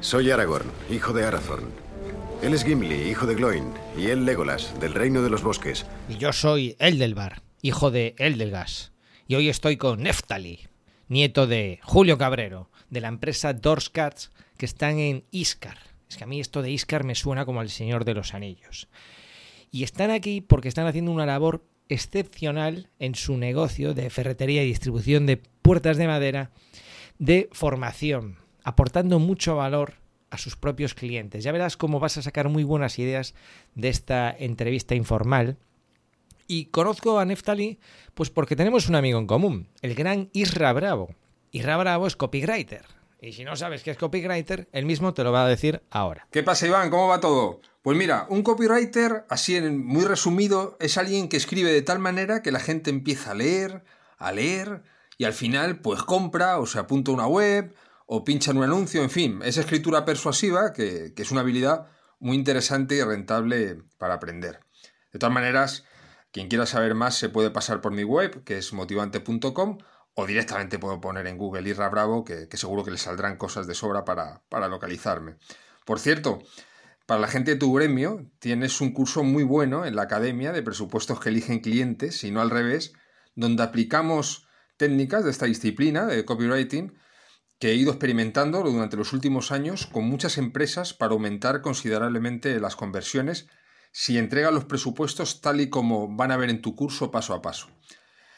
Soy Aragorn, hijo de Arathorn. Él es Gimli, hijo de Gloin, y él Legolas, del Reino de los Bosques. Y yo soy Eldelbar, hijo de Eldelgas. Y hoy estoy con Neftali, nieto de Julio Cabrero, de la empresa Dorscats, que están en Iscar. Es que a mí esto de Iscar me suena como al Señor de los Anillos. Y están aquí porque están haciendo una labor excepcional en su negocio de ferretería y distribución de puertas de madera de formación, aportando mucho valor a sus propios clientes. Ya verás cómo vas a sacar muy buenas ideas de esta entrevista informal. Y conozco a Neftali pues porque tenemos un amigo en común, el gran Isra Bravo. Isra Bravo es copywriter. Y si no sabes qué es copywriter, él mismo te lo va a decir ahora. ¿Qué pasa, Iván? ¿Cómo va todo? Pues mira, un copywriter, así en muy resumido, es alguien que escribe de tal manera que la gente empieza a leer, a leer, y al final pues compra o se apunta a una web o pincha en un anuncio, en fin, es escritura persuasiva que, es una habilidad muy interesante y rentable para aprender. De todas maneras, quien quiera saber más se puede pasar por mi web, que es motivante.com, o directamente puedo poner en Google Irra Bravo, que, seguro que le saldrán cosas de sobra para, para localizarme. Por cierto, para la gente de tu gremio, tienes un curso muy bueno en la Academia de Presupuestos que eligen clientes, y no al revés, donde aplicamos técnicas de esta disciplina de copywriting que he ido experimentando durante los últimos años con muchas empresas para aumentar considerablemente las conversiones si entregan los presupuestos tal y como van a ver en tu curso paso a paso.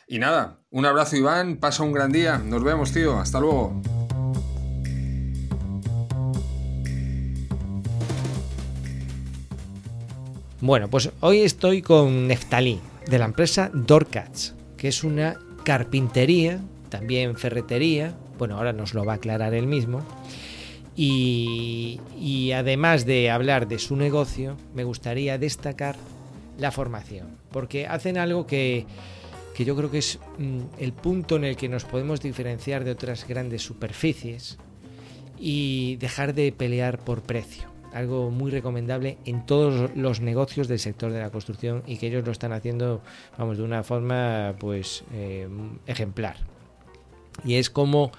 Y nada, un abrazo Iván, pasa un gran día, nos vemos tío, hasta luego. Bueno, pues hoy estoy con Neftalí, de la empresa Dorcats, que es una carpintería, también ferretería, bueno, ahora nos lo va a aclarar él mismo. Y, además de hablar de su negocio, me gustaría destacar la formación, porque hacen algo que, que yo creo que es mm, el punto en el que nos podemos diferenciar de otras grandes superficies y dejar de pelear por precio algo muy recomendable en todos los negocios del sector de la construcción y que ellos lo están haciendo, vamos, de una forma pues eh, ejemplar. Y es como,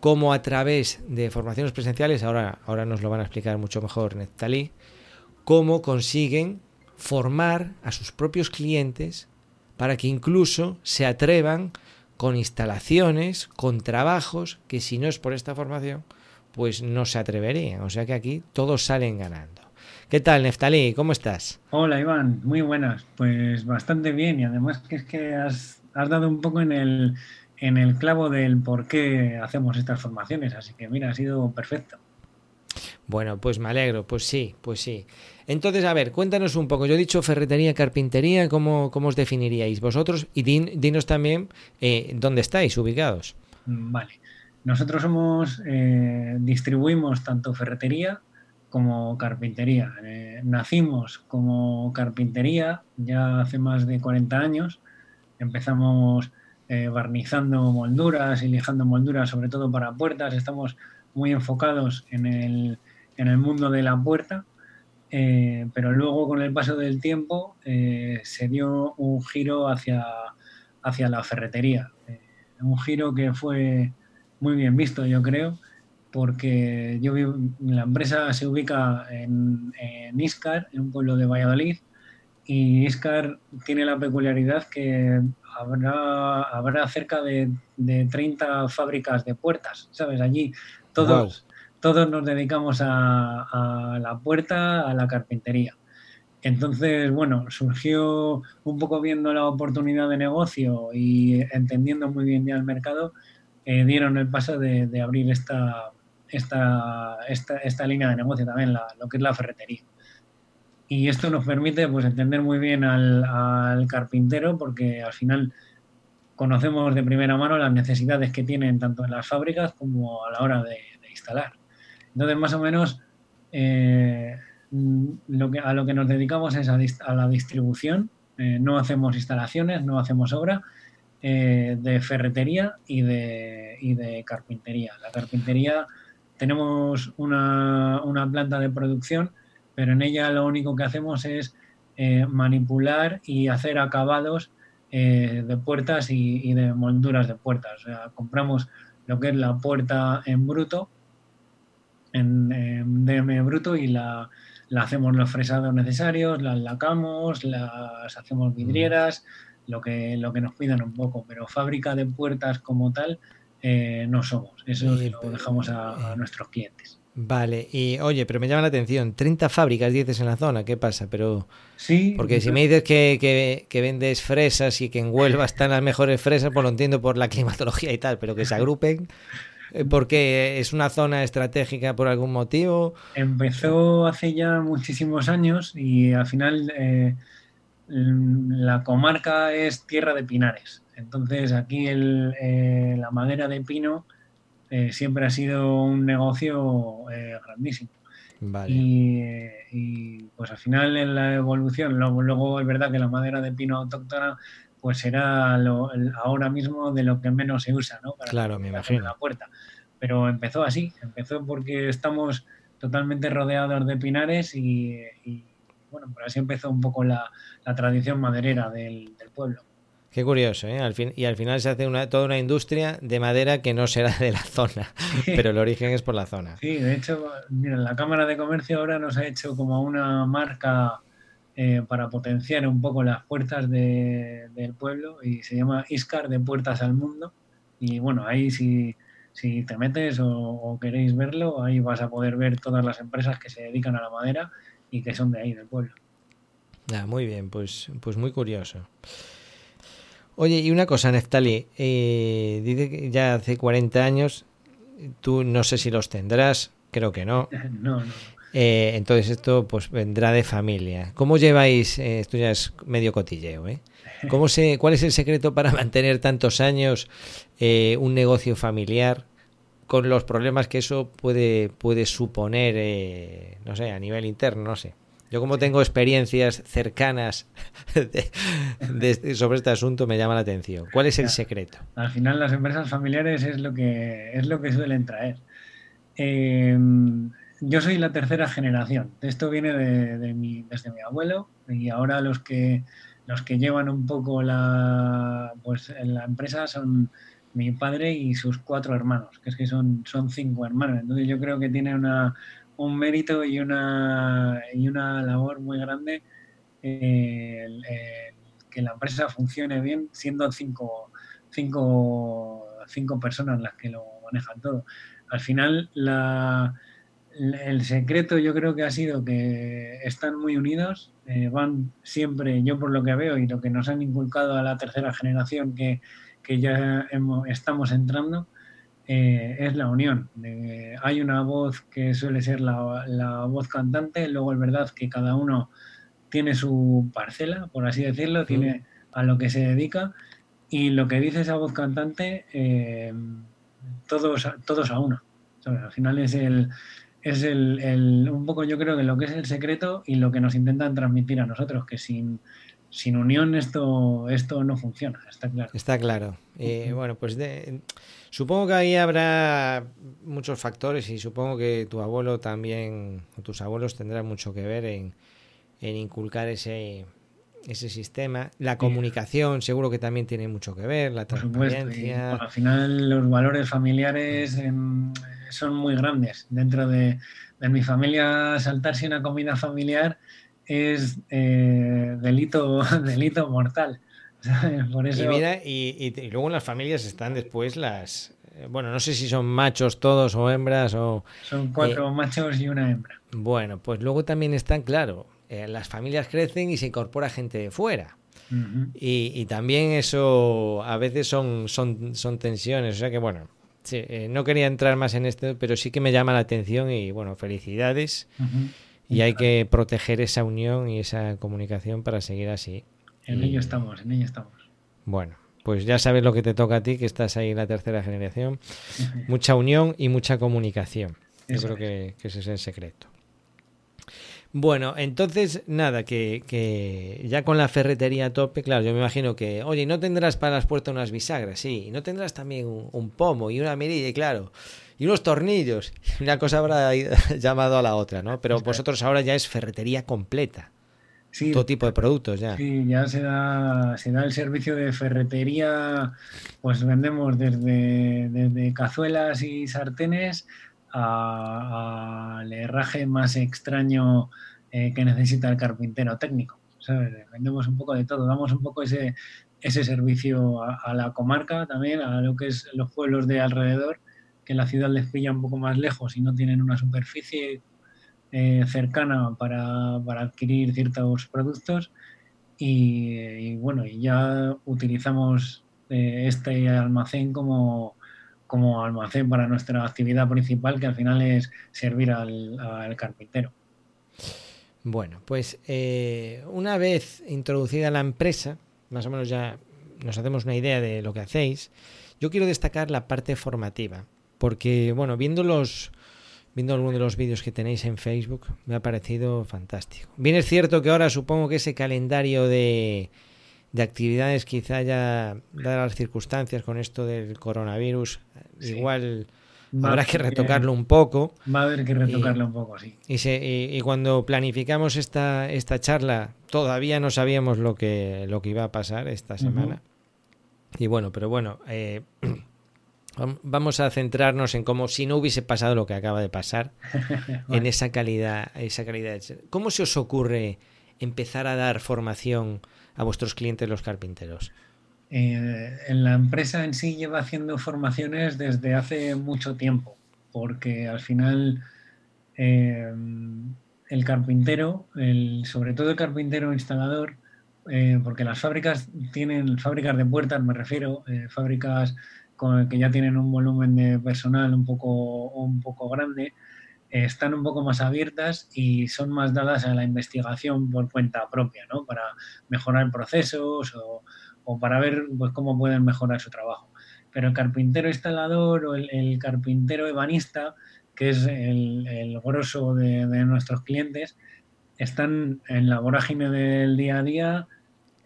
como a través de formaciones presenciales, ahora, ahora nos lo van a explicar mucho mejor Neftali, cómo consiguen formar a sus propios clientes para que incluso se atrevan con instalaciones, con trabajos que si no es por esta formación, pues no se atreverían. O sea que aquí todos salen ganando. ¿Qué tal, Neftalí? ¿Cómo estás? Hola, Iván. Muy buenas. Pues bastante bien. Y además que es que has, dado un poco en el, en el clavo del por qué hacemos estas formaciones. Así que mira, ha sido perfecto. Bueno, pues me alegro, pues sí, pues sí. Entonces, a ver, cuéntanos un poco. Yo he dicho ferretería, carpintería, ¿cómo, cómo os definiríais vosotros? Y dinos también eh, dónde estáis ubicados. Vale. Nosotros somos, eh, distribuimos tanto ferretería como carpintería. Eh, nacimos como carpintería ya hace más de 40 años. Empezamos eh, barnizando molduras y lijando molduras, sobre todo para puertas. Estamos muy enfocados en el, en el mundo de la puerta, pero luego con el paso del tiempo se dio un giro hacia, hacia la ferretería. un giro que fue muy bien visto, yo creo, porque yo la empresa se ubica en, en Iscar, en un pueblo de Valladolid, y Iscar tiene la peculiaridad que habrá, habrá cerca de, de 30 fábricas de puertas, ¿sabes? Allí todos, todos nos dedicamos a, a, la puerta, a la carpintería. Entonces, bueno, surgió un poco viendo la oportunidad de negocio y entendiendo muy bien ya el mercado, eh, dieron el paso de, abrir esta, esta, esta, línea de negocio también, lo que es la ferretería. Y esto nos permite pues, entender muy bien al, carpintero porque al final conocemos de primera mano las necesidades que tienen tanto en las fábricas como a la hora de, instalar. Entonces, más o menos, eh, lo que, a lo que nos dedicamos es a, la distribución. Eh, no hacemos instalaciones, no hacemos obra, eh, de ferretería y de, y de carpintería. La carpintería tenemos una, una, planta de producción, pero en ella lo único que hacemos es eh, manipular y hacer acabados eh, de puertas y, de molduras de puertas. O sea, compramos lo que es la puerta en bruto en, en DM bruto y la, la hacemos los fresados necesarios, las lacamos, las hacemos vidrieras, lo que, lo que nos cuidan un poco, pero fábrica de puertas como tal eh, no somos. Eso lo dejamos a, nuestros clientes. Vale, y oye, pero me llama la atención, 30 fábricas dices en la zona, ¿qué pasa? Pero sí, porque si me dices que, que, vendes fresas y que en Huelva están las mejores fresas, pues lo entiendo por la climatología y tal, pero que se agrupen, eh, porque es una zona estratégica por algún motivo. Empezó hace ya muchísimos años y al final eh, la comarca es tierra de pinares. Entonces aquí el, eh, la madera de pino siempre ha sido un negocio grandísimo. Y, pues al final en la evolución, luego, es verdad que la madera de pino autóctona pues será ahora mismo de lo que menos se usa, ¿no? Para claro, me imagino. La puerta. Pero empezó así, empezó porque estamos totalmente rodeados de pinares y, bueno, por así empezó un poco la, tradición maderera del, pueblo. Qué curioso, ¿eh? Al fin, y al final se hace una, toda una industria de madera que no será de la zona, pero el origen es por la zona. Sí, de hecho, mira, la Cámara de Comercio ahora nos ha hecho como una marca eh, para potenciar un poco las puertas del pueblo y se llama Iscar de Puertas al Mundo. Y bueno, ahí si, si te metes o, queréis verlo, ahí vas a poder ver todas las empresas que se dedican a la madera y que son de ahí, del pueblo. Ah, muy bien, pues, pues muy curioso. Oye, y una cosa, Neftali, eh, dice que ya hace 40 años, tú no sé si los tendrás, creo que no. no, no. Eh, entonces esto pues vendrá de familia. ¿Cómo lleváis, eh, esto ya es medio cotilleo, ¿eh? ¿Cómo se, ¿Cuál es el secreto para mantener tantos años eh, un negocio familiar con los problemas que eso puede, puede suponer, no sé, a nivel interno, no sé? Yo como tengo experiencias cercanas sobre este asunto me llama la atención. ¿Cuál es el secreto? Al final las empresas familiares es lo que es lo que suelen traer yo soy la tercera generación. Esto viene de, mi, desde mi abuelo y ahora los que los que llevan un poco la pues la empresa son mi padre y sus cuatro hermanos, que es que son, son cinco hermanos. Entonces yo creo que tiene una, un mérito y una, y una labor muy grande eh, que la empresa funcione bien siendo cinco, cinco, cinco personas las que lo manejan todo. Al final la, el secreto yo creo que ha sido que están muy unidos, eh, van siempre, yo por lo que veo y lo que nos han inculcado a la tercera generación que, ya estamos entrando, eh, es la unión. hay una voz que suele ser la, voz cantante, luego es verdad que cada uno tiene su parcela, por así decirlo, tiene a lo que se dedica y lo que dice esa voz cantante, eh, todos, todos a uno. al final es el, es el, un poco yo creo que lo que es el secreto y lo que nos intentan transmitir a nosotros, que sin, sin unión esto, esto no funciona, está claro. Está claro. Eh, bueno, pues de, supongo que ahí habrá muchos factores y supongo que tu abuelo también, o tus abuelos tendrán mucho que ver en, en inculcar ese, ese sistema. La comunicación seguro que también tiene mucho que ver, la transparencia. al final los valores familiares son muy grandes. Dentro de, mi familia, saltarse una comida familiar es eh, delito, delito mortal. y mira, y, luego en las familias están después las... Eh, bueno, no sé si son machos todos o hembras o... Son cuatro eh, machos y una hembra. Bueno, pues luego también están, claro, eh, las familias crecen y se incorpora gente de fuera. y, también eso a veces son, son, son tensiones. O sea que, bueno, eh, no quería entrar más en esto, pero sí que me llama la atención y, bueno, felicidades. Y hay que proteger esa unión y esa comunicación para seguir así. En ello estamos, en ello estamos. Bueno, pues ya sabes lo que te toca a ti, que estás ahí en la tercera generación. mucha unión y mucha comunicación. Yo creo que, que ese es el secreto. Bueno, entonces, nada, que, ya con la ferretería a tope, claro, yo me imagino que, oye, ¿no tendrás para las puertas unas bisagras? Sí, y no tendrás también un, pomo y una mirilla, claro, y unos tornillos. Una cosa habrá llamado a la otra, ¿no? Pero vosotros ahora ya es ferretería completa. Sí, todo tipo de productos ya. Sí, ya se da, se da el servicio de ferretería, pues vendemos desde, desde cazuelas y sartenes al herraje más extraño eh, que necesita el carpintero técnico. Vendemos un poco de todo, damos un poco ese, ese servicio a, la comarca también, a lo que es los pueblos de alrededor, que la ciudad les pilla un poco más lejos y no tienen una superficie eh, cercana para, adquirir ciertos productos. Y, bueno, y ya utilizamos eh, este almacén como, como almacén para nuestra actividad principal, que al final es servir al, carpintero. Bueno, pues eh, una vez introducida la empresa, más o menos ya nos hacemos una idea de lo que hacéis, yo quiero destacar la parte formativa, porque bueno, viendo los viendo algunos de los vídeos que tenéis en Facebook, me ha parecido fantástico. Bien es cierto que ahora supongo que ese calendario de, de actividades quizá ya dadas las circunstancias con esto del coronavirus, igual habrá que retocarlo un poco. Va a haber que retocarlo un poco, sí. Y, y, cuando planificamos esta, esta charla, todavía no sabíamos lo que, lo que iba a pasar esta semana. Y bueno, pero bueno, eh, vamos a centrarnos en cómo si no hubiese pasado lo que acaba de pasar, en esa calidad, esa calidad. ¿Cómo se os ocurre empezar a dar formación a vuestros clientes los carpinteros? Eh, en la empresa en sí lleva haciendo formaciones desde hace mucho tiempo, porque al final eh, el carpintero, el, sobre todo el carpintero instalador, eh, porque las fábricas tienen, fábricas de puertas me refiero, fábricas que ya tienen un volumen de personal un poco, un poco grande, están un poco más abiertas y son más dadas a la investigación por cuenta propia, ¿no? Para mejorar procesos o, o para ver pues, cómo pueden mejorar su trabajo. Pero el carpintero instalador o el, carpintero ebanista, que es el, el grosso de, nuestros clientes, están en la vorágine del día a día,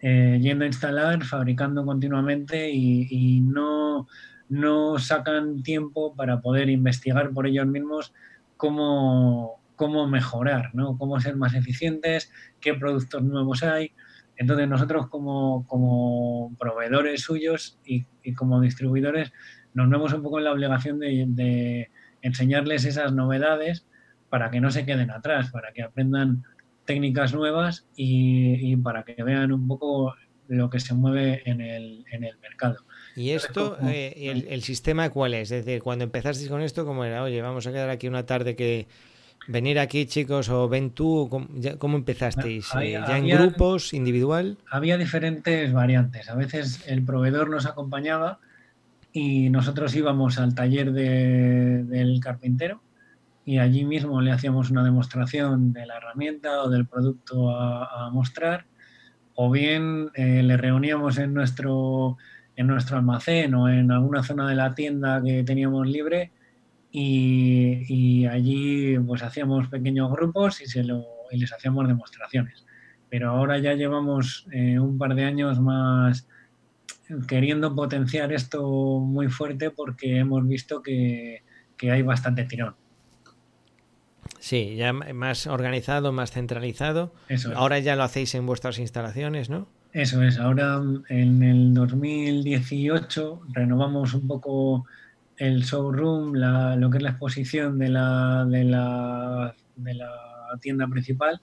eh, yendo a instalar, fabricando continuamente y, no, no, sacan tiempo para poder investigar por ellos mismos cómo, cómo mejorar, ¿no? cómo ser más eficientes, qué productos nuevos hay. Entonces nosotros como, proveedores suyos y, como distribuidores nos vemos un poco en la obligación de, enseñarles esas novedades para que no se queden atrás, para que aprendan técnicas nuevas y, para que vean un poco lo que se mueve en el, mercado. ¿Y esto, eh, el, el, sistema cuál es? Es decir, cuando empezasteis con esto, como era, oye, vamos a quedar aquí una tarde que venir aquí, chicos, o ven tú, ¿cómo, empezasteis? Eh, ¿Ya en grupos, individual? Había diferentes variantes. A veces el proveedor nos acompañaba y nosotros íbamos al taller del carpintero y allí mismo le hacíamos una demostración de la herramienta o del producto a, mostrar, o bien eh, le reuníamos en nuestro, en nuestro almacén o en alguna zona de la tienda que teníamos libre y, allí pues hacíamos pequeños grupos y, se lo, les hacíamos demostraciones. Pero ahora ya llevamos eh, un par de años más queriendo potenciar esto muy fuerte porque hemos visto que, hay bastante tirón. Sí, ya más organizado, más centralizado. Ahora ya lo hacéis en vuestras instalaciones, ¿no? Eso es. Ahora en el 2018 renovamos un poco el showroom, lo que es la exposición de la, de la, de la tienda principal.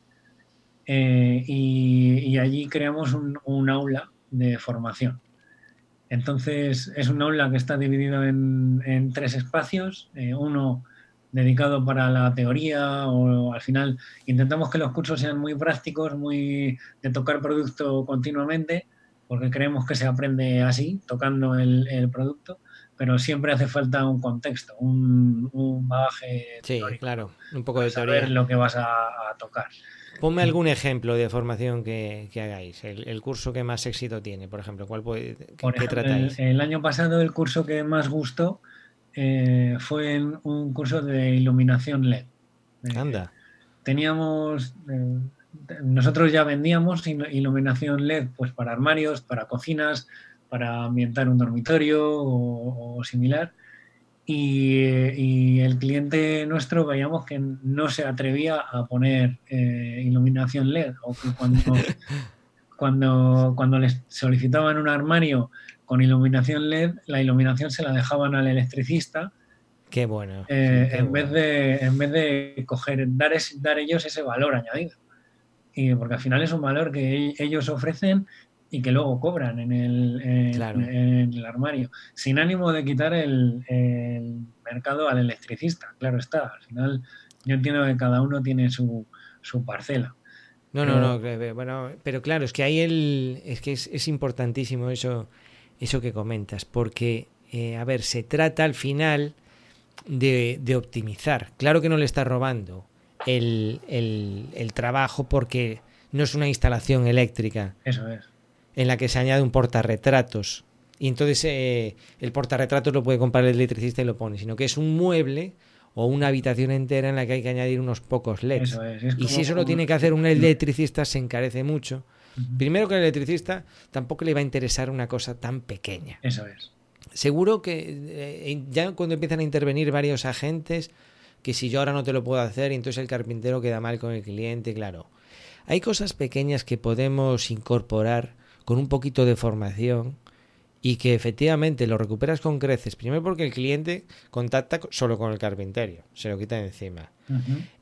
Eh, y, allí creamos un, aula de formación. Entonces, es un aula que está dividido en, tres espacios. Eh, uno dedicado para la teoría o al final intentamos que los cursos sean muy prácticos, muy de tocar producto continuamente, porque creemos que se aprende así, tocando el, el producto pero siempre hace falta un contexto, un, un bagaje. Sí, claro, un poco de teoría. Saber lo que vas a, tocar. Ponme algún ejemplo de formación que, hagáis, el, curso que más éxito tiene, por ejemplo, ¿cuál puede, qué, tratáis? El, año pasado el curso que más gustó eh, fue un curso de iluminación LED. Eh, Anda. teníamos, eh, nosotros ya vendíamos iluminación LED pues para armarios, para cocinas, para ambientar un dormitorio o, similar. Y, el cliente nuestro veíamos que no se atrevía a poner eh, iluminación LED o que cuando, cuando, cuando les solicitaban un armario con iluminación LED, la iluminación se la dejaban al electricista Qué bueno. Eh, en, Vez de, en vez de coger, dar, es, dar ellos ese valor añadido. Y porque al final es un valor que ellos ofrecen y que luego cobran en el, en, el armario, sin ánimo de quitar el, mercado al electricista, claro está. Al final yo entiendo que cada uno tiene su, su parcela. No, no, no, bueno, pero claro, es que ahí el, es que es, importantísimo eso, eso que comentas, porque, eh, a ver, se trata al final de, de, optimizar. Claro que no le está robando el, el, el trabajo porque no es una instalación eléctrica. Eso es en la que se añade un portarretratos. Y entonces eh, el portarretratos lo puede comprar el electricista y lo pone, sino que es un mueble o una habitación entera en la que hay que añadir unos pocos LEDs. y si eso lo tiene que hacer un electricista, se encarece mucho. Primero que el electricista tampoco le va a interesar una cosa tan pequeña. Eso es. Seguro que eh, ya cuando empiezan a intervenir varios agentes, que si yo ahora no te lo puedo hacer, y entonces el carpintero queda mal con el cliente, claro. Hay cosas pequeñas que podemos incorporar con un poquito de formación y que efectivamente lo recuperas con creces. Primero porque el cliente contacta solo con el carpinterio, se lo quita de encima.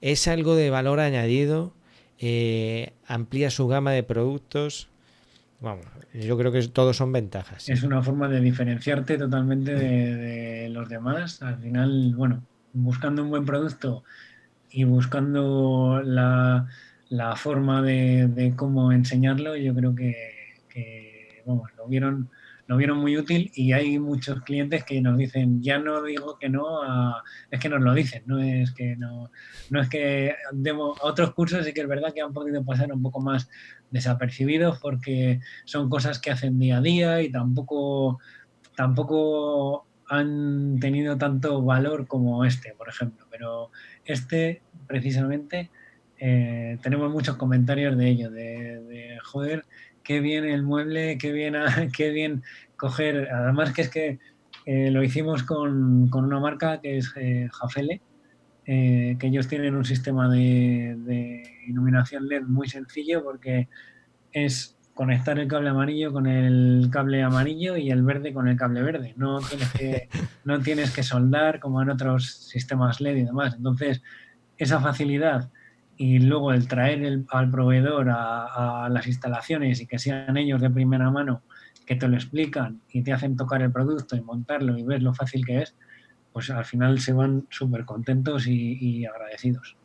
Es algo de valor añadido, eh, amplía su gama de productos. Vamos, yo creo que todos son ventajas. Es una forma de diferenciarte totalmente de, los demás. Al final, bueno, buscando un buen producto y buscando la, forma de cómo enseñarlo, yo creo que lo vieron lo vieron muy útil y hay muchos clientes que nos dicen, ya no digo que no, es que nos lo dicen, no es que no, no es que demos otros cursos y que es verdad que han podido pasar un poco más desapercibidos porque son cosas que hacen día a día y tampoco, tampoco han tenido tanto valor como este, por ejemplo. Pero este, precisamente, eh, tenemos muchos comentarios de ello, de joder, qué bien el mueble, qué bien, qué bien coger. Además que es que eh, lo hicimos con, una marca que es eh, Jafele, eh, que ellos tienen un sistema de, iluminación LED muy sencillo porque es conectar el cable amarillo con el cable amarillo y el verde con el cable verde. No tienes que, no tienes que soldar como en otros sistemas LED y demás. Entonces, esa facilidad y luego el traer al proveedor a, las instalaciones y que sean ellos de primera mano que te lo explican y te hacen tocar el producto y montarlo y ver lo fácil que es, pues al final se van súper contentos y, agradecidos.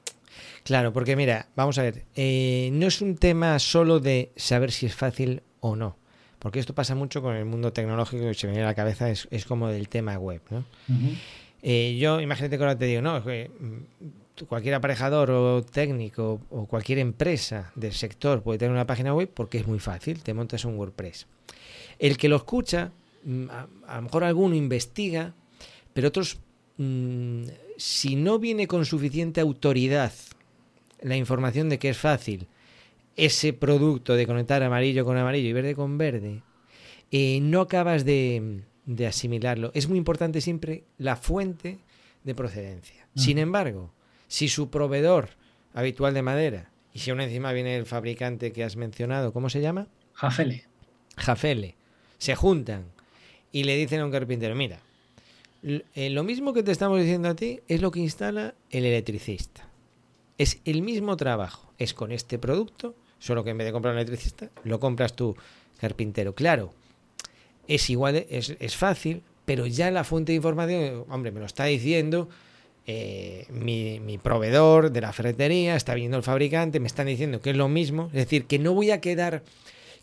Claro, porque mira, vamos a ver, eh, no es un tema solo de saber si es fácil o no, porque esto pasa mucho con el mundo tecnológico y se me viene a la cabeza, es, como del tema web. ¿no? Eh, yo, imagínate que ahora te digo, no, cualquier aparejador o técnico o cualquier empresa del sector puede tener una página web porque es muy fácil, te montas un WordPress. El que lo escucha, mm, a, lo mejor alguno investiga, pero otros, mm, si no viene con suficiente autoridad la información de que es fácil ese producto de conectar amarillo con amarillo y verde con verde, eh, no acabas de, de asimilarlo. Es muy importante siempre la fuente de procedencia. Sin embargo, si su proveedor habitual de madera, y si aún encima viene el fabricante que has mencionado, ¿cómo se llama? Jafele. Jafele. Se juntan y le dicen a un carpintero, mira, eh, lo mismo que te estamos diciendo a ti es lo que instala el electricista. Es el mismo trabajo, es con este producto, solo que en vez de comprar un electricista, lo compras tú, carpintero. Claro, es igual, es, es fácil, pero ya la fuente de información, hombre, me lo está diciendo eh, mi, proveedor de la ferretería, está viendo el fabricante, me están diciendo que es lo mismo. Es decir, que no voy a quedar,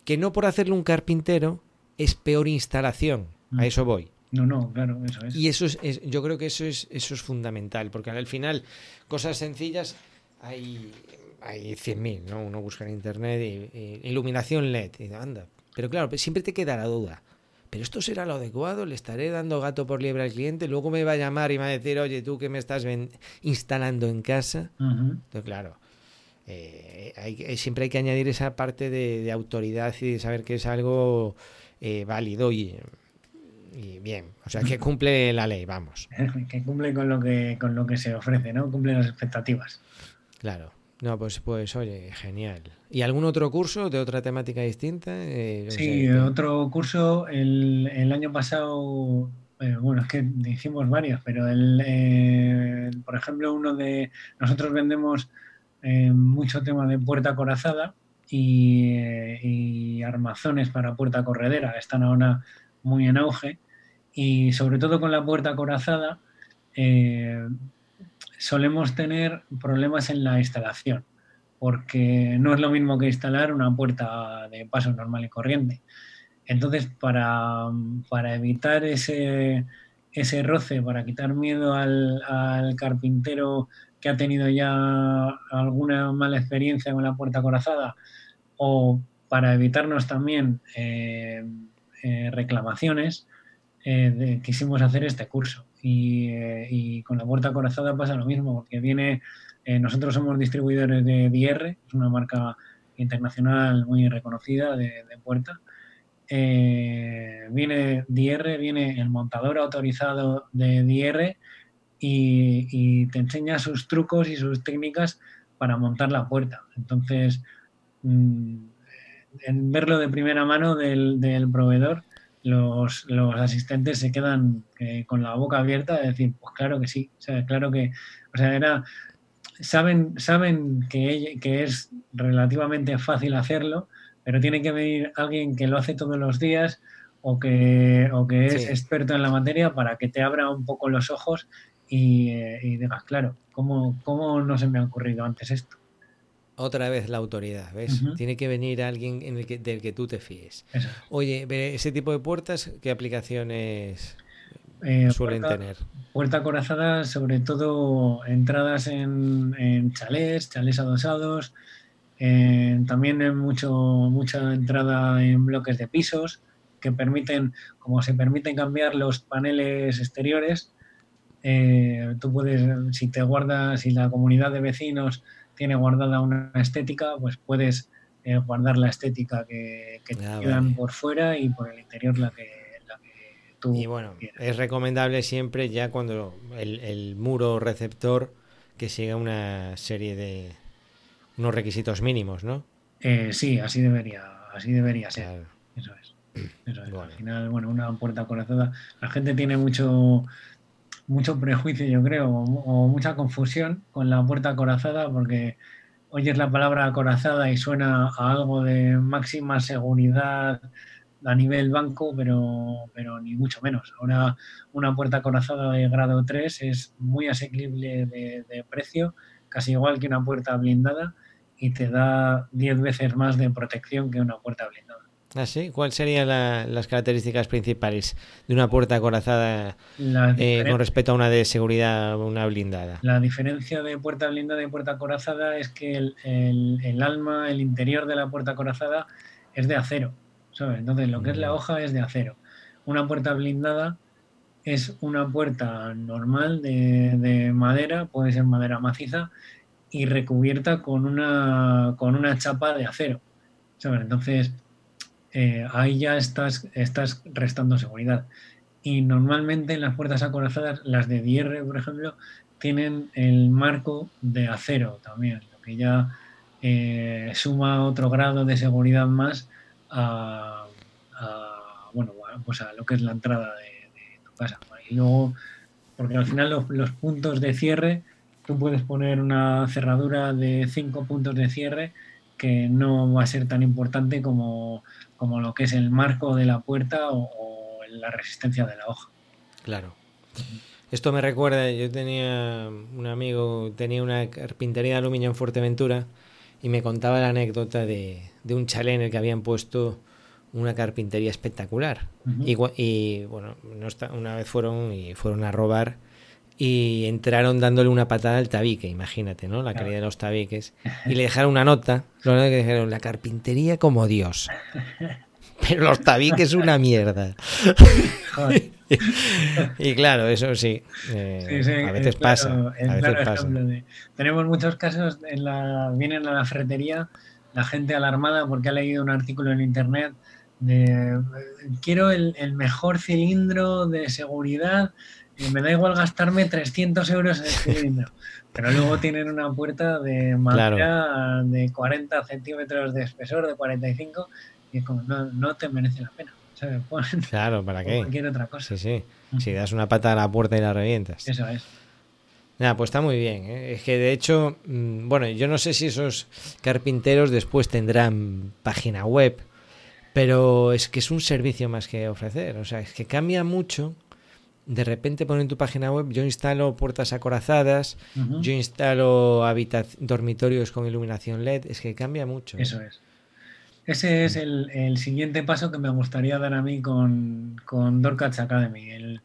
que no por hacerle un carpintero es peor instalación. A mm. eso voy. No, no, claro, eso es. Y eso es, yo creo que eso es, eso es fundamental, porque al final, cosas sencillas hay, hay 100.000, ¿no? Uno busca en internet y, iluminación LED, y anda. Pero claro, siempre te queda la duda pero esto será lo adecuado, le estaré dando gato por liebre al cliente, luego me va a llamar y me va a decir, oye, tú que me estás instalando en casa. Entonces, claro, eh, hay, siempre hay que añadir esa parte de, autoridad y de saber que es algo eh, válido y, bien, o sea, que cumple la ley, vamos. que cumple con lo que, con lo que se ofrece, ¿no? Cumple las expectativas. Claro. No, pues, pues oye, genial. ¿Y algún otro curso de otra temática distinta? Eh, sí, otro curso. El, año pasado Eh, bueno, es que hicimos varios, pero el, eh, por ejemplo, uno de. Nosotros vendemos eh, mucho tema de puerta corazada y, armazones para puerta corredera. Están ahora muy en auge. Y sobre todo con la puerta corazada, solemos tener problemas en la instalación, porque no es lo mismo que instalar una puerta de paso normal y corriente. Entonces, para, evitar ese, ese, roce, para quitar miedo al, carpintero que ha tenido ya alguna mala experiencia con la puerta corazada, o para evitarnos también eh, eh, reclamaciones, eh, quisimos hacer este curso. Y, con la puerta corazada pasa lo mismo, porque viene, nosotros somos distribuidores de DR, es una marca internacional muy reconocida de, de puerta, eh, viene DR, viene el montador autorizado de DR y, te enseña sus trucos y sus técnicas para montar la puerta. Entonces, mm, en verlo de primera mano del, proveedor, los, asistentes se quedan eh, con la boca abierta de decir, pues claro que sí, claro que, o sea, era, saben, saben que, que es relativamente fácil hacerlo, pero tiene que venir alguien que lo hace todos los días o que, que es experto en la materia para que te abra un poco los ojos y, eh, digas, claro, ¿cómo, ¿cómo, no se me ha ocurrido antes esto? Otra vez la autoridad, ¿ves? Tiene que venir alguien en el que, del que tú te fíes. Oye, ese tipo de puertas, ¿qué aplicaciones eh, suelen tener? Puerta corazada, sobre todo entradas en, en chalés, chalés adosados, eh, también hay mucho, mucha entrada en bloques de pisos que permiten, como se permiten cambiar los paneles exteriores, eh, tú puedes, si te guardas, si la comunidad de vecinos tiene guardada una estética, pues puedes eh, guardar la estética que, te ah, quedan por fuera y por el interior la que, la que tú. Y bueno, es recomendable siempre ya cuando el, el muro receptor que siga una serie de, unos requisitos mínimos, ¿no? Eh, sí, así debería, así debería ser. Eso es. Al final, bueno, una puerta corazada. La gente tiene mucho, mucho prejuicio, yo creo, o, mucha confusión con la puerta corazada porque oyes la palabra corazada y suena a algo de máxima seguridad a nivel banco, pero, pero ni mucho menos. Ahora una puerta corazada de grado 3 es muy asequible de precio, casi igual que una puerta blindada y te da 10 veces más de protección que una puerta blindada. ¿Ah, sí? ¿Cuáles serían las características principales de una puerta acorazada eh, con respecto a una de seguridad una blindada? La diferencia de puerta blindada y puerta acorazada es que el, alma, el interior de la puerta acorazada es de acero. Entonces, lo que es la mm. hoja es de acero. Una puerta blindada es una puerta normal de, de madera, puede ser madera maciza, y recubierta con una, con una chapa de acero. Entonces, eh, ahí ya estás, estás restando seguridad. Y normalmente en las puertas acorazadas, las de DR, por ejemplo, tienen el marco de acero también, lo que ya eh, suma otro grado de seguridad más a, bueno, pues a lo que es la entrada de, tu casa. Y luego, porque al final los puntos de cierre tú puedes poner una cerradura de cinco puntos de cierre que no va a ser tan importante como, lo que es el marco de la puerta o, la resistencia de la hoja. Claro. Esto me recuerda, yo tenía un amigo, tenía una carpintería de aluminio en Fuerteventura y me contaba la anécdota de, un chalet en el que habían puesto una carpintería espectacular. y, y, bueno, una vez fueron y fueron a robar y entraron dándole una patada al tabique, imagínate, ¿no? La calidad de los tabiques. Y le dejaron una nota, lo que dijeron, la carpintería como Dios. Pero los tabiques una mierda. y claro, eso sí, eh, a veces pasa. tenemos muchos casos, en la, vienen a la ferretería la gente alarmada porque ha leído un artículo en internet de quiero el, el mejor cilindro de seguridad me da igual gastarme 300 euros en el cilindro. Pero luego tienen una puerta de madera de 40 centímetros de espesor, de 45, y es como, no, te merece la pena. Ponen Claro, ¿para qué? cualquier otra cosa. Sí, sí. Si das una pata a la puerta y la revientas. Eso es. Nada, pues está muy bien. ¿eh? Es que de hecho, mm, bueno, yo no sé si esos carpinteros después tendrán página web, pero es que es un servicio más que ofrecer. O sea, es que cambia mucho. De repente ponen tu página web, yo instalo puertas acorazadas, yo instalo dormitorios con iluminación LED, es que cambia mucho. ¿eh? Eso es. Ese es el, el siguiente paso que me gustaría dar a mí con, con Academy, el,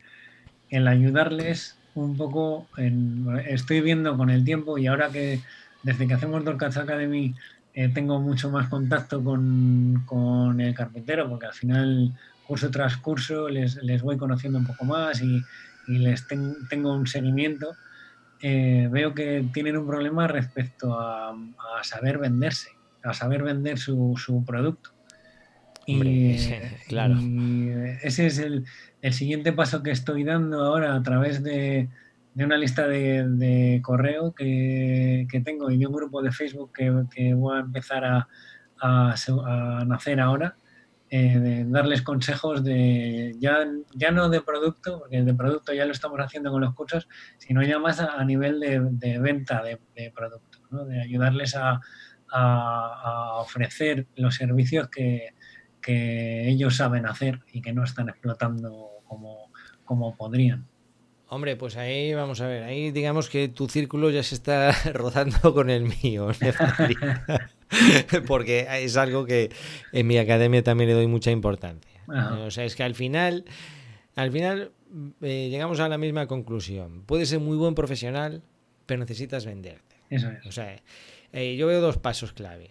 el ayudarles un poco. En, estoy viendo con el tiempo y ahora que desde que hacemos Dorcats Academy eh, tengo mucho más contacto con, con el carpintero, porque al final, curso tras curso, les, les voy conociendo un poco más y, y les ten- tengo un seguimiento. eh, veo que tienen un problema respecto a, a saber venderse, a saber vender su, su producto. Hombre, claro. y ese es el, el siguiente paso que estoy dando ahora a través de, de una lista de, de correo que, que tengo y de un grupo de Facebook que, que voy a empezar a, a a nacer ahora, eh, de darles consejos de ya, ya no de producto, porque de producto ya lo estamos haciendo con los cursos, sino ya más a, a nivel de, de venta de, de producto, ¿no? de ayudarles a, a- a ofrecer los servicios que, que ellos saben hacer y que no están explotando como, como podrían. Hombre, pues ahí vamos a ver, ahí digamos que tu círculo ya se está rozando con el mío. porque es algo que en mi academia también le doy mucha importancia. Ajá. O sea, es que al final, al final eh, llegamos a la misma conclusión. Puedes ser muy buen profesional, pero necesitas venderte. Eso es. O sea, eh, yo veo dos pasos clave.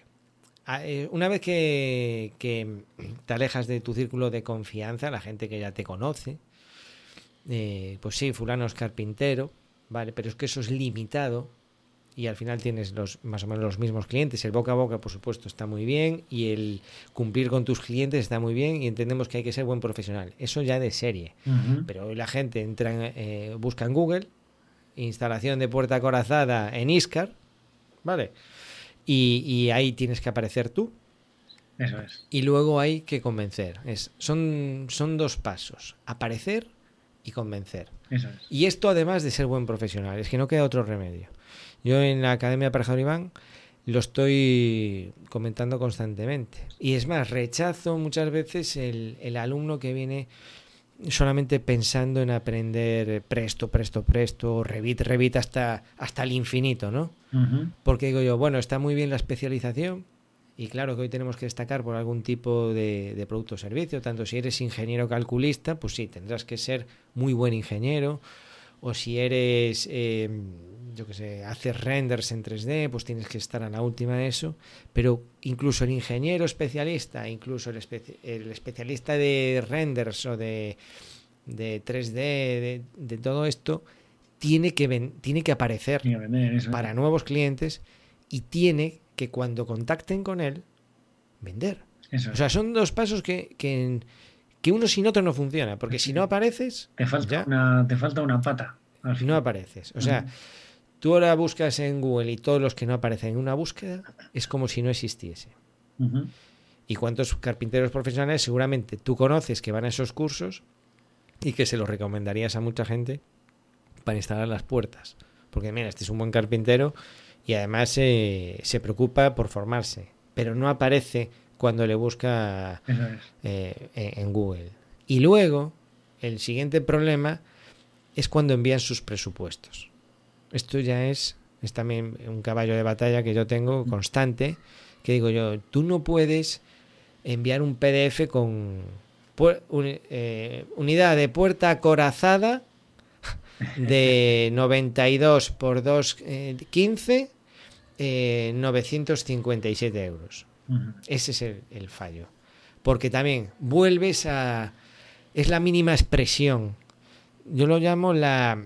Ah, eh, Una vez que, que te alejas de tu círculo de confianza, la gente que ya te conoce, eh, pues sí, fulano es carpintero, vale, pero es que eso es limitado y al final tienes los más o menos los mismos clientes. El boca a boca, por supuesto, está muy bien y el cumplir con tus clientes está muy bien y entendemos que hay que ser buen profesional. Eso ya de serie. Pero hoy la gente entra, en, eh, busca en Google, instalación de puerta acorazada en Iscar, ¿vale? Y, y ahí tienes que aparecer tú. Eso es. Y luego hay que convencer. Es, son, son dos pasos, aparecer y convencer. Eso es. Y esto además de ser buen profesional, es que no queda otro remedio. Yo en la Academia Pareja Iván lo estoy comentando constantemente. Y es más, rechazo muchas veces el, el alumno que viene solamente pensando en aprender presto, presto, presto, revit, revit hasta, hasta el infinito, ¿no? Porque digo yo, bueno, está muy bien la especialización y claro que hoy tenemos que destacar por algún tipo de, de producto o servicio, tanto si eres ingeniero calculista, pues sí, tendrás que ser muy buen ingeniero, o si eres, eh, yo qué sé, haces renders en 3D, pues tienes que estar a la última de eso, pero incluso el ingeniero especialista, incluso el, espe- el especialista de renders o de, de 3D, de, de todo esto, tiene que, ven- tiene que aparecer vender, para nuevos clientes y tiene que cuando contacten con él, vender. Eso O sea, son dos pasos que, que, que uno sin otro no funciona, porque si no apareces, te, falta ya una, te falta una pata. no apareces. O sea. Tú ahora buscas en Google y todos los que no aparecen en una búsqueda es como si no existiese. ¿Y cuántos carpinteros profesionales seguramente tú conoces que van a esos cursos y que se los recomendarías a mucha gente para instalar las puertas? Porque mira, este es un buen carpintero y además eh, se preocupa por formarse, pero no aparece cuando le busca eh, en Google. Y luego, el siguiente problema es cuando envían sus presupuestos. Esto ya es, es también un caballo de batalla que yo tengo constante, que digo yo, tú no puedes enviar un PDF con un- eh, unidad de puerta acorazada de 92 por 2, eh, 15, eh, 957 euros. Ese es el, el fallo. Porque también vuelves a... Es la mínima expresión. Yo lo llamo la...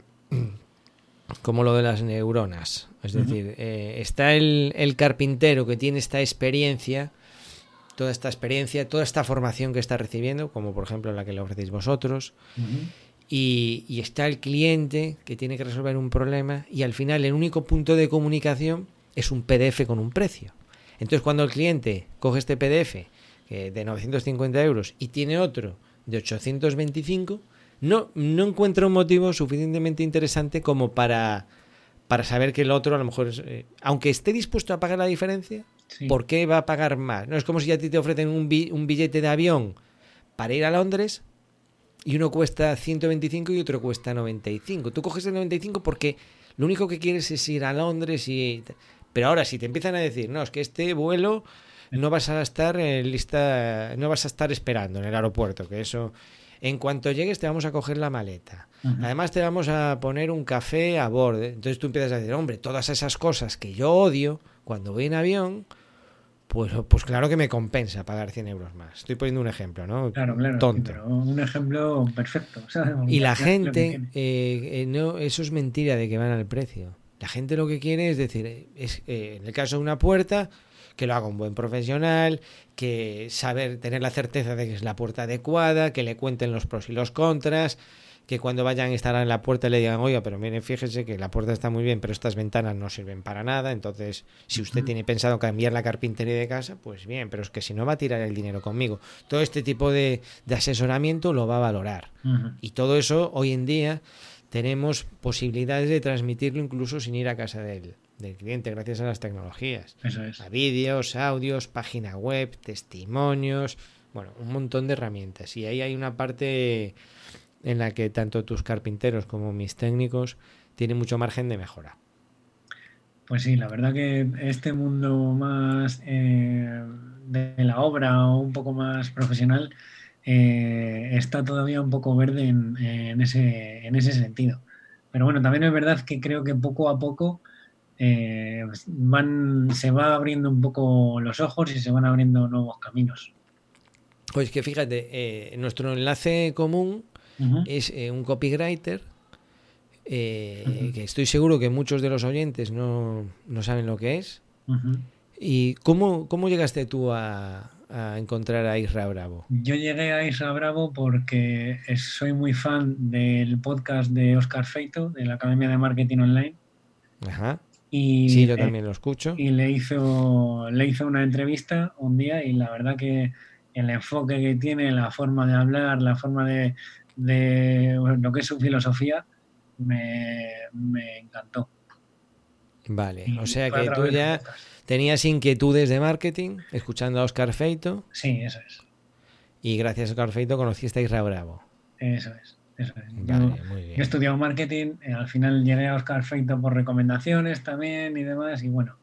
como lo de las neuronas. Es decir, eh, está el, el carpintero que tiene esta experiencia, toda esta experiencia, toda esta formación que está recibiendo, como por ejemplo la que le ofrecéis vosotros, y, y está el cliente que tiene que resolver un problema y al final el único punto de comunicación es un PDF con un precio. Entonces cuando el cliente coge este PDF de 950 euros y tiene otro de 825, no, no encuentro un motivo suficientemente interesante como para, para saber que el otro a lo mejor, es, eh, aunque esté dispuesto a pagar la diferencia, Sí. ¿por qué va a pagar más? No es como si a ti te ofrecen un, bi- un billete de avión para ir a Londres y uno cuesta 125 y otro cuesta 95. Tú coges el 95 porque lo único que quieres es ir a Londres y... Pero ahora si te empiezan a decir, no, es que este vuelo no vas a estar en lista, no vas a estar esperando en el aeropuerto, que eso... En cuanto llegues te vamos a coger la maleta. Además te vamos a poner un café a bordo. Entonces tú empiezas a decir, hombre, todas esas cosas que yo odio cuando voy en avión, pues, pues claro que me compensa pagar 100 euros más. Estoy poniendo un ejemplo, ¿no? Claro, claro. Tonto. pero un ejemplo perfecto. o sea, Y la gente, eh, eh, no, eso es mentira de que van al precio. La gente lo que quiere es decir, eh, es, eh, en el caso de una puerta, que lo haga un buen profesional, que saber tener la certeza de que es la puerta adecuada, que le cuenten los pros y los contras, que cuando vayan a estar en la puerta le digan, oiga, pero miren, fíjese que la puerta está muy bien, pero estas ventanas no sirven para nada, entonces si usted tiene pensado cambiar la carpintería de casa, pues bien, pero es que si no va a tirar el dinero conmigo. Todo este tipo de, de asesoramiento lo va a valorar. Y todo eso hoy en día tenemos posibilidades de transmitirlo incluso sin ir a casa del, del cliente gracias a las tecnologías. Eso es. A vídeos, audios, página web, testimonios, bueno, un montón de herramientas. Y ahí hay una parte en la que tanto tus carpinteros como mis técnicos tienen mucho margen de mejora. Pues sí, la verdad que este mundo más eh, de la obra o un poco más profesional eh, está todavía un poco verde en, en ese, en ese sentido. Pero bueno, también es verdad que creo que poco a poco eh, van, se va abriendo un poco los ojos y se van abriendo nuevos caminos. Pues que fíjate, eh, nuestro enlace común es eh, un copywriter eh, que estoy seguro que muchos de los oyentes no, no saben lo que es. ¿Y cómo, cómo llegaste tú a, a encontrar a Isra Bravo? Yo llegué a Isra Bravo porque soy muy fan del podcast de Oscar Feito, de la Academia de Marketing Online. Ajá. Y, Sí, yo también lo escucho. y le hizo, le hizo una entrevista un día y la verdad que el enfoque que tiene, la forma de hablar, la forma de, de bueno, lo que es su filosofía, me, me encantó. Vale, Y o sea que tú ya tenías inquietudes de marketing escuchando a Oscar Feito Sí, eso es. y gracias a Oscar Feito conociste a Isra Bravo. Eso es. Eso es. Yo- Yo he estudiado marketing, eh, al final llegué a Oscar Feito por recomendaciones también y demás, y bueno,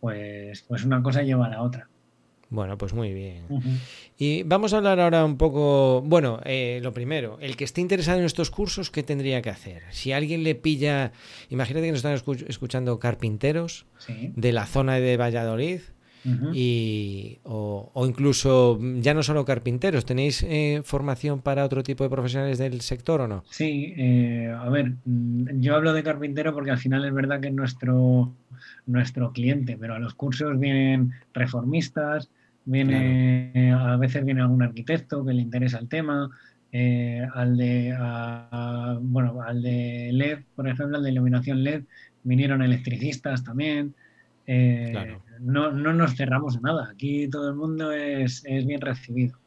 pues, pues una cosa lleva a la otra. Bueno, pues muy bien. Y vamos a hablar ahora un poco, bueno, eh, lo primero, el que esté interesado en estos cursos, ¿qué tendría que hacer? Si alguien le pilla, imagínate que nos están escu- escuchando carpinteros Sí. de la zona de Valladolid y, o, o incluso mm, ya no solo carpinteros, ¿tenéis eh, formación para otro tipo de profesionales del sector o no? Sí, eh, a ver, mm, yo hablo de carpintero porque al final es verdad que es nuestro, nuestro cliente, pero a los cursos vienen reformistas, viene, a veces viene algún arquitecto que le interesa el tema, eh, al de a- a- bueno, al de LED, por ejemplo, al de iluminación LED, vinieron electricistas también. Eh, Claro. no, no nos cerramos a nada, aquí todo el mundo es, es bien recibido.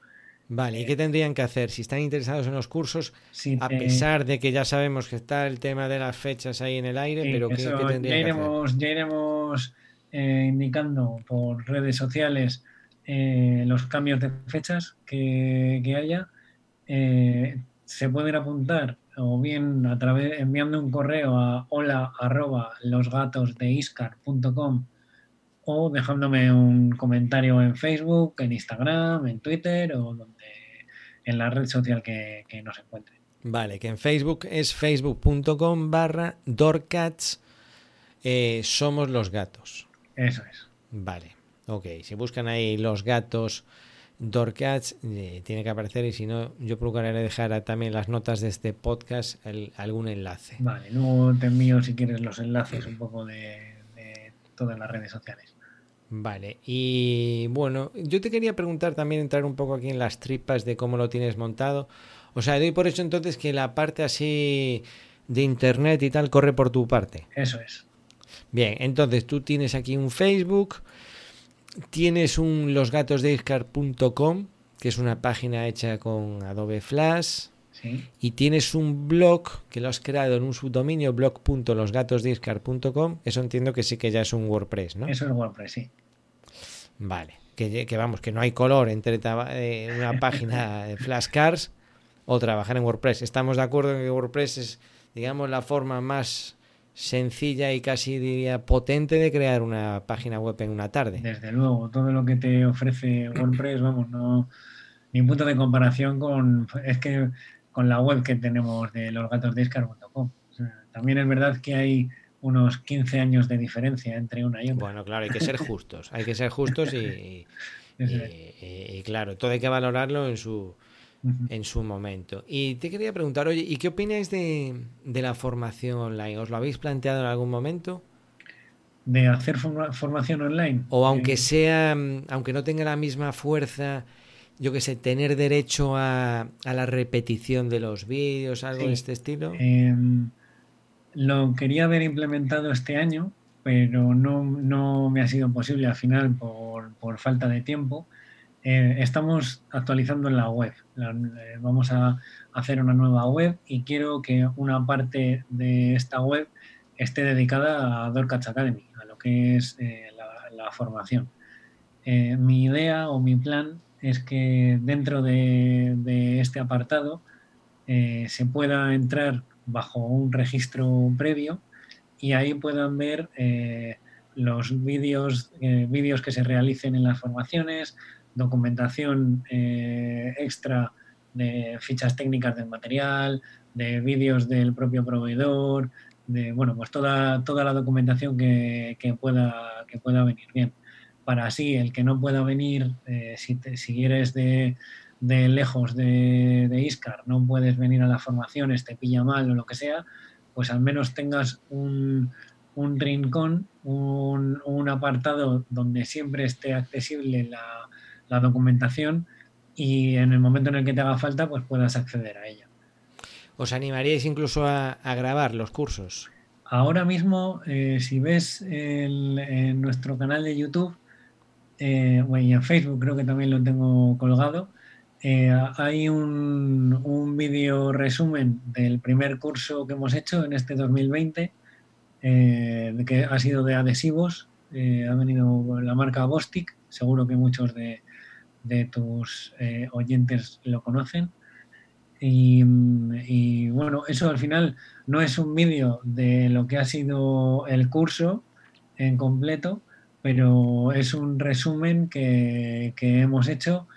Vale, ¿y qué tendrían que hacer si están interesados en los cursos, Si a te- pesar de que ya sabemos que está el tema de las fechas ahí en el aire, Sí, pero qué, qué ya tendrían que hacer? iremos, ya iremos eh, indicando por redes sociales eh, los cambios de fechas que, que haya. Eh, se pueden apuntar o bien a través enviando un correo a hola arroba losgatosdeiscar.com o dejándome un comentario en Facebook, en Instagram, en Twitter o donde en la red social que, que nos encuentre. Vale, que en Facebook es facebook.com barra Dorcats eh, Somos los gatos. Eso es. Vale, ok. Si buscan ahí los gatos Dorcats, eh, tiene que aparecer y si no, yo procuraré dejar a- también las notas de este podcast el- algún enlace. Vale, luego te envío si quieres los enlaces un poco de, de todas las redes sociales. Vale, y bueno, yo te quería preguntar también, entrar un poco aquí en las tripas de cómo lo tienes montado. O sea, doy por hecho entonces que la parte así de internet y tal corre por tu parte. Eso es. Bien, entonces tú tienes aquí un Facebook, tienes un losgatosdeiscar.com, que es una página hecha con Adobe Flash. Sí. Y tienes un blog que lo has creado en un subdominio blog.losgatosdiscard.com. Eso entiendo que sí que ya es un WordPress, ¿no? Eso es WordPress, sí. Vale. Que, vamos, que no hay color entre eh, una página de flashcards o trabajar en WordPress. Estamos de acuerdo en que WordPress es, digamos, la forma más sencilla y casi diría potente de crear una página web en una tarde. Desde luego, todo lo que te ofrece WordPress, vamos, no ni punto de comparación con es que con la web que tenemos de losgatosdiscar.com. O sea, también es verdad que hay unos 15 años de diferencia entre una y otra. Bueno, claro, hay que ser justos, hay que ser justos y, y, y, y claro, todo hay que valorarlo en su, en su momento. Y te quería preguntar, oye, ¿y qué opináis de, de, la formación online? ¿Os lo habéis planteado en algún momento? ¿De hacer forma, formación online? O aunque eh... sea, aunque no tenga la misma fuerza, yo que sé, tener derecho a, a la repetición de los vídeos, algo Sí. de este estilo. Eh, lo quería haber implementado este año, pero no, no me ha sido posible al final por, por falta de tiempo. Eh, estamos actualizando en la web. Eh, vamos a hacer una nueva web y quiero que una parte de esta web esté dedicada a Dorcats Academy, a lo que es eh, la, formación. Mi idea o mi plan es que dentro de, este apartado se pueda entrar bajo un registro previo y ahí puedan ver eh, los vídeos vídeos que se realicen en las formaciones, documentación eh, extra de fichas técnicas del material, de vídeos del propio proveedor, de bueno, pues toda, toda la documentación que, que, pueda, que pueda venir bien. Para así, el que no pueda venir, eh, si, te, si eres de, de lejos de, de, ISCAR, no puedes venir a las formaciones, te pilla mal o lo que sea, pues al menos tengas un, un rincón, un, un, apartado donde siempre esté accesible la, la, documentación y en el momento en el que te haga falta, pues puedas acceder a ella. ¿Os animaríais incluso a, a grabar los cursos? Ahora mismo, eh, si ves el, en nuestro canal de YouTube, eh, bueno, y en Facebook creo que también lo tengo colgado, eh, hay un, un vídeo resumen del primer curso que hemos hecho en este 2020, eh, que ha sido de adhesivos, eh, ha venido la marca Bostic, seguro que muchos de, tus oyentes lo conocen. Y, bueno, eso al final no es un vídeo de lo que ha sido el curso en completo, pero es un resumen que hemos hecho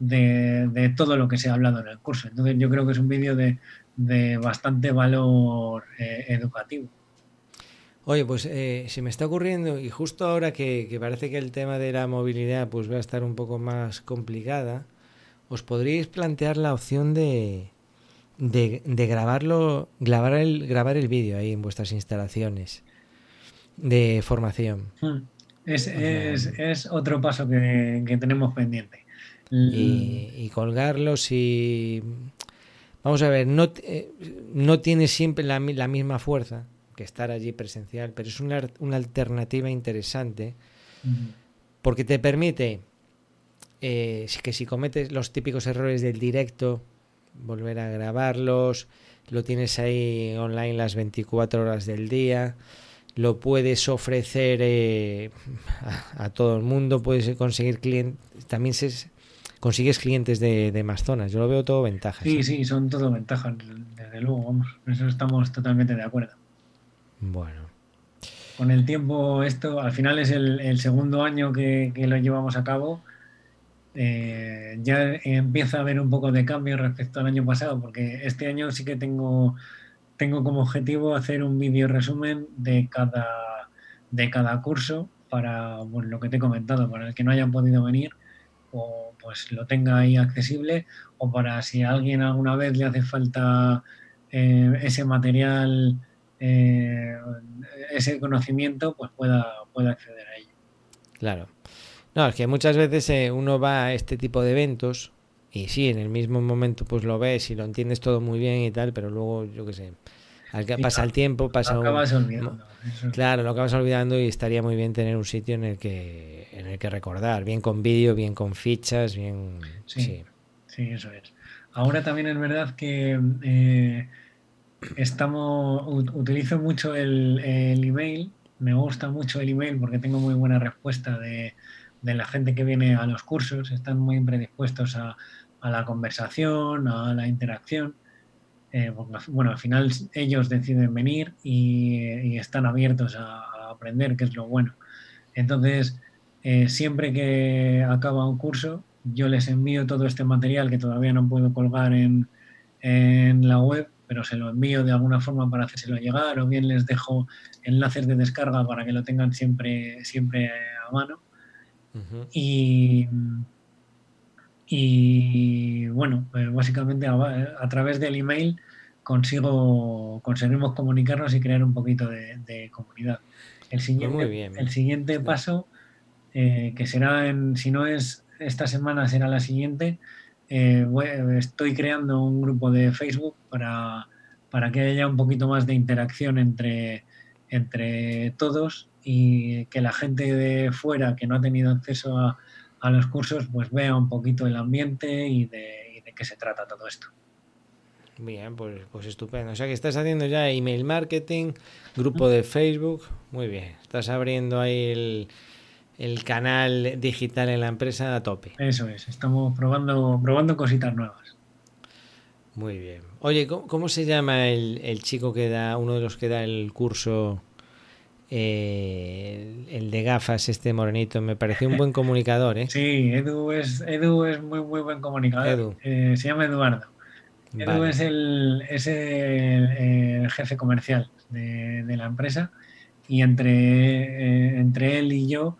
de, de, todo lo que se ha hablado en el curso. Entonces yo creo que es un vídeo de, de, bastante valor eh, educativo. Oye, pues eh, se me está ocurriendo, y justo ahora que, que, parece que el tema de la movilidad pues va a estar un poco más complicada, os podríais plantear la opción de, de, de grabarlo, grabar el, grabar el vídeo ahí en vuestras instalaciones de formación. Hmm. Es, es, es otro paso que, que tenemos pendiente. Y, y, colgarlos y... Vamos a ver, no, eh, no tiene siempre la, la, misma fuerza que estar allí presencial, pero es una, una alternativa interesante porque te permite eh, que si cometes los típicos errores del directo, volver a grabarlos, lo tienes ahí online las 24 horas del día, lo puedes ofrecer eh, a, a, todo el mundo, puedes conseguir clientes, también se, consigues clientes de, de, más zonas, yo lo veo todo ventajas. Sí, ¿eh? sí, son todo ventajas, desde luego, vamos, eso estamos totalmente de acuerdo. Bueno. Con el tiempo, esto al final es el, el segundo año que, que, lo llevamos a cabo eh, ya empieza a haber un poco de cambio respecto al año pasado, porque este año sí que tengo, tengo como objetivo hacer un vídeo resumen de cada, de cada curso para pues, lo que te he comentado, para el que no hayan podido venir o pues lo tenga ahí accesible o para si a alguien alguna vez le hace falta eh, ese material, eh, ese conocimiento, pues pueda, pueda acceder a ello. Claro. No, es que muchas veces eh, uno va a este tipo de eventos y sí, en el mismo momento pues lo ves y lo entiendes todo muy bien y tal, pero luego, yo qué sé, pasa el tiempo, pasa lo acabas un... olvidando. Claro, lo acabas olvidando y estaría muy bien tener un sitio en el que en el que recordar, bien con vídeo, bien con fichas, bien sí. sí. Sí, eso es. Ahora también es verdad que eh, estamos, utilizo mucho el, email, me gusta mucho el email porque tengo muy buena respuesta de, la gente que viene a los cursos, están muy predispuestos a, la conversación, a la interacción. Eh, bueno, al final ellos deciden venir y, están abiertos a, aprender, que es lo bueno. Entonces, eh, siempre que acaba un curso, yo les envío todo este material que todavía no puedo colgar en, en la web pero se lo envío de alguna forma para hacérselo llegar o bien les dejo enlaces de descarga para que lo tengan siempre, siempre a mano. y, y, bueno, pues básicamente a, través del email consigo, conseguimos comunicarnos y crear un poquito de, comunidad. El pues siguiente, el siguiente paso, eh, que será en, si no es esta semana, será la siguiente, eh, estoy creando un grupo de Facebook para, para que haya un poquito más de interacción entre, entre todos y que la gente de fuera que no ha tenido acceso a, los cursos pues vea un poquito el ambiente y de, qué se trata todo esto. Bien, pues, pues estupendo. O sea que estás haciendo ya email marketing, grupo de Facebook. Muy bien. Estás abriendo ahí el, el canal digital en la empresa a tope. Eso es, estamos probando, probando cositas nuevas. Muy bien. Oye, ¿cómo, se llama el, chico que da, uno de los que da el curso, eh, el de gafas, este morenito? Me pareció un buen comunicador, ¿eh? Sí, Edu es, Edu es muy, muy buen comunicador. Eh, se llama Eduardo. Edu es, el, es el, jefe comercial de, la empresa y entre, eh, entre él y yo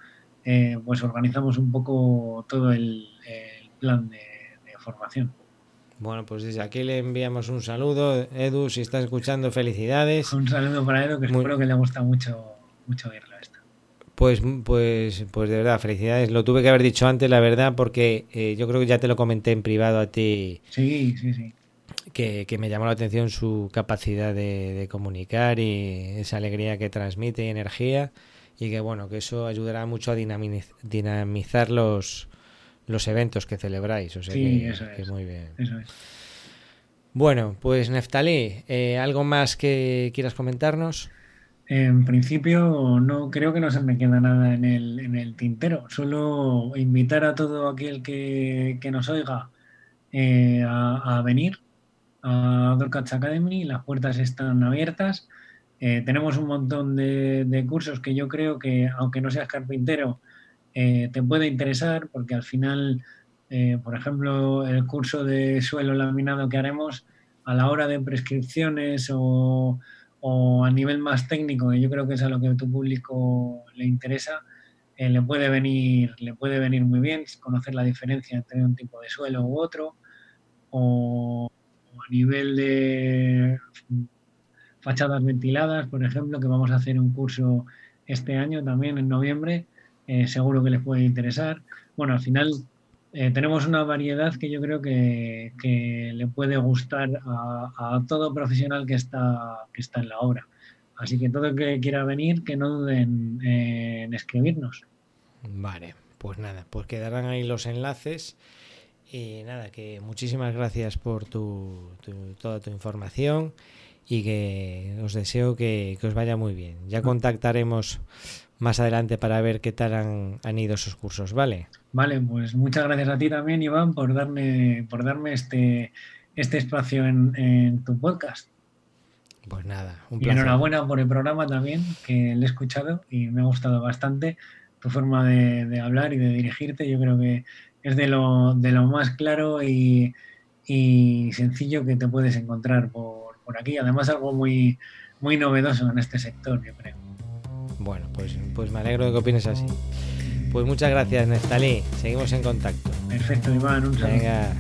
eh, pues organizamos un poco todo el, plan de, formación. Bueno, pues desde aquí le enviamos un saludo. Edu, si estás escuchando, felicidades. Un saludo para Edu, que espero que le gusta mucho, mucho oírlo esto. Pues, pues, pues de verdad, felicidades. Lo tuve que haber dicho antes, la verdad, porque eh, yo creo que ya te lo comenté en privado a ti. Sí, sí, sí. Que, que me llamó la atención su capacidad de, de comunicar y esa alegría que transmite y energía y que bueno, que eso ayudará mucho a dinamizar los, los eventos que celebráis. O sea sí, que, eso es. muy bien. Eso es. Bueno, pues Neftalí, eh, ¿algo más que quieras comentarnos? En principio, no creo que no se me queda nada en el, en el tintero. Solo invitar a todo aquel que, que nos oiga eh, a, a, venir a Dorcats Academy. Las puertas están abiertas. Eh, tenemos un montón de, cursos que yo creo que, aunque no seas carpintero, eh, te puede interesar porque al final, eh, por ejemplo, el curso de suelo laminado que haremos a la hora de prescripciones o, a nivel más técnico, que yo creo que es a lo que a tu público le interesa, le, puede venir, le puede venir muy bien conocer la diferencia entre un tipo de suelo u otro o a nivel de fachadas ventiladas, por ejemplo, que vamos a hacer un curso este año también en noviembre, eh, seguro que les puede interesar. Bueno, al final eh, tenemos una variedad que yo creo que, le puede gustar a, todo profesional que está, que está en la obra. Así que todo el que quiera venir, que no duden en escribirnos. Vale, pues nada, pues quedarán ahí los enlaces. Y nada, que muchísimas gracias por tu, toda tu información y que os deseo que, os vaya muy bien. Ya contactaremos más adelante para ver qué tal han, ido esos cursos, ¿vale? Vale, pues muchas gracias a ti también, Iván, por darme, por darme este, este espacio en, tu podcast. Pues nada, un placer. Y enhorabuena por el programa también, que le he escuchado y me ha gustado bastante tu forma de, hablar y de dirigirte. Yo creo que es de lo, de lo más claro y, y sencillo que te puedes encontrar por por aquí. Además, algo muy, muy novedoso en este sector, yo creo. Bueno, pues, pues me alegro de que opines así. Pues muchas gracias, Nestalí. Seguimos en contacto. Perfecto, Iván. Un saludo. Venga.